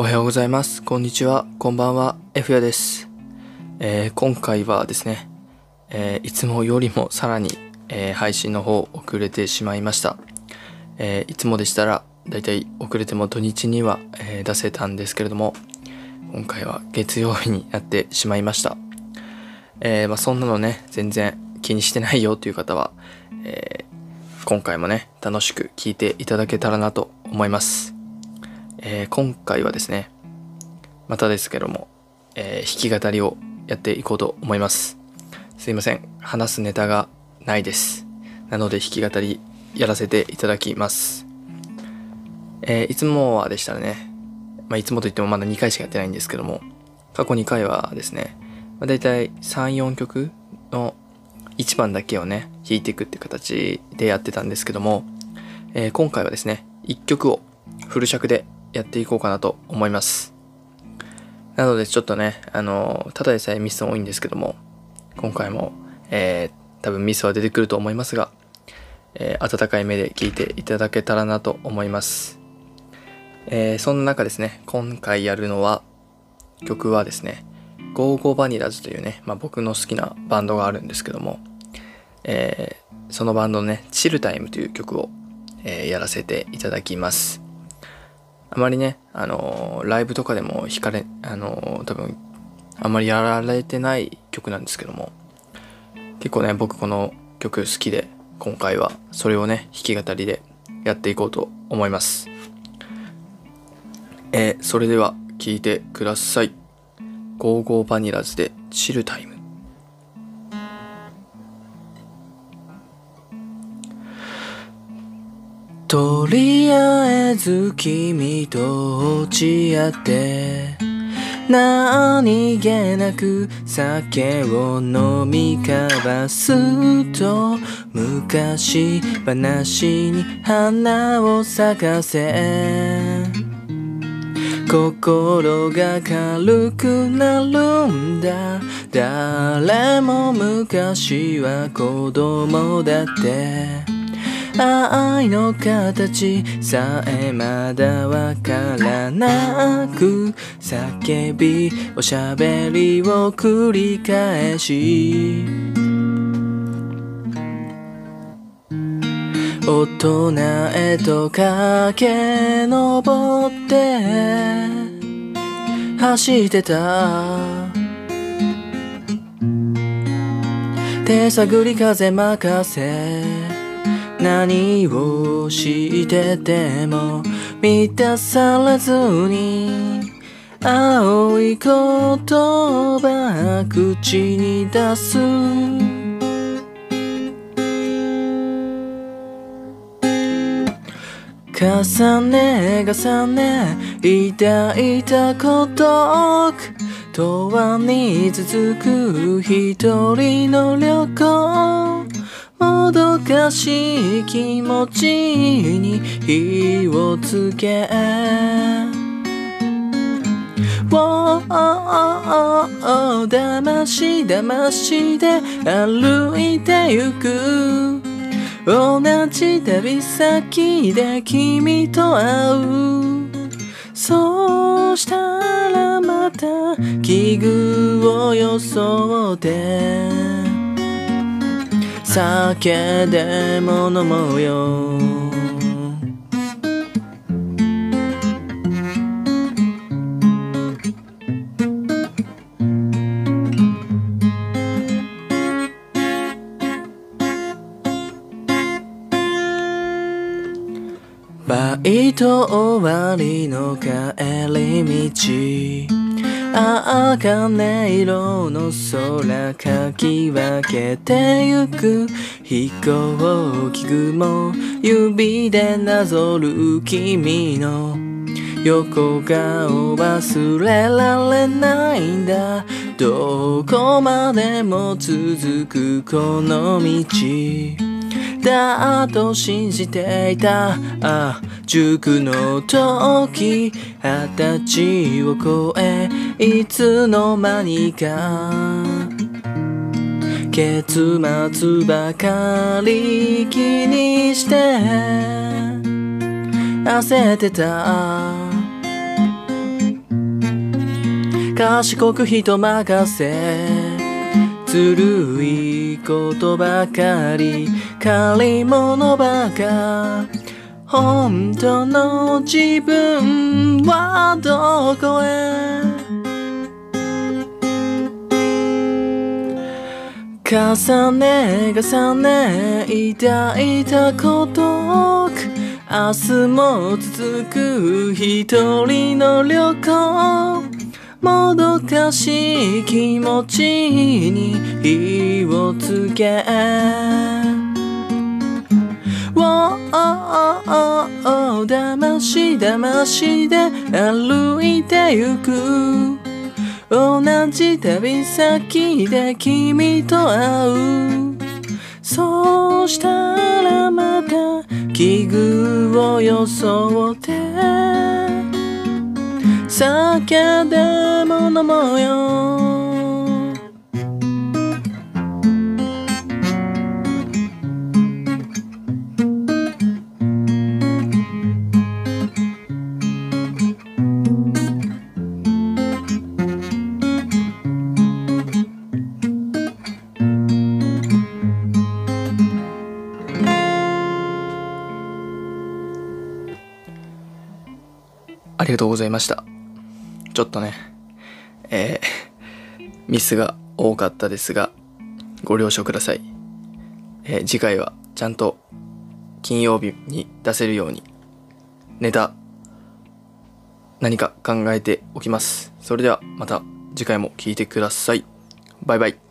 おはようございます。こんにちは。こんばんは。F やです。えー今回はですね、えーいつもよりもさらに、えー配信の方遅れてしまいました。えいつもでしたら、だいたい遅れても土日には、え出せたんですけれども、今回は月曜日になってしまいました。えまあ、そんなのね、全然気にしてないよという方は、え今回もね、楽しく聞いていただけたらなと思います。えー今回はですね、またですけども、えー弾き語りをやっていこうと思います。すいません、話すネタがないです。なので弾き語りやらせていただきます。えーいつもはでしたらね、まあ、いつもといってもまだ2回しかやってないんですけども、過去2回はですね、まあ、大体3、4曲の1番だけをね、弾いていくって形でやってたんですけども、えー今回はですね、1曲をフル尺でやっていこうかなと思います。なのでちょっとね、あのただでさえミス多いんですけども、今回も、えー多分ミスは出てくると思いますが、えー温かい目で聞いていただけたらなと思います。えーそんな中ですね、今回やるのは、曲はですね、ゴーゴーバニラズというね、まあ、僕の好きなバンドがあるんですけども、えーそのバンドのね、チルタイムという曲を、えーやらせていただきます。あまりね、あのーライブとかでも弾かれ、あのー多分、あんまりやられてない曲なんですけども、結構ね、僕この曲好きで、今回はそれをね、弾き語りでやっていこうと思います。えーそれでは聴いてください。ゴーゴーバニラズでチルタイム。とりあえず君と落ち合って。何気なく酒を飲み交わすと昔話に花を咲かせ。心が軽くなるんだ。誰も昔は子供だって。愛の形さえまだわからなく叫びおしゃべりを繰り返し。大人へと駆け上って走ってた。手探り風任せ。何をしてても満たされずに青い言葉口に出す。重ね重ね抱いた孤独永遠に続く一人の旅行。もどかしい気持ちに火をつけ。Wow だましだましで歩いてゆく。同じ旅先で君と会う。そうしたらまた奇遇を装って。酒でも飲もうよ。バイト終わりの帰り道。ああ金色の空かき分けてゆく。飛行機雲。指でなぞる君の。横顔忘れられないんだ。どこまでも続くこの道。だと信じていた。あ塾の時二十歳を超えいつの間にか。結末ばかり気にして焦ってた。賢く人任せずるいことばかり借り物ばか本当の自分はどこへ？重ね重ね抱いたこと。明日も続く一人の旅行。もどかしい気持ちに火をつけ。Oh, だましだましで歩いてゆく。同じ旅先で君と会う。そうしたらまた奇遇を装って。酒でも飲もうよ。ありがとうございました。ちょっとね、えー、ミスが多かったですが、ご了承ください。えー、次回はちゃんと金曜日に出せるように、ネタ、何か考えておきます。それではまた次回も聴いてください。バイバイ。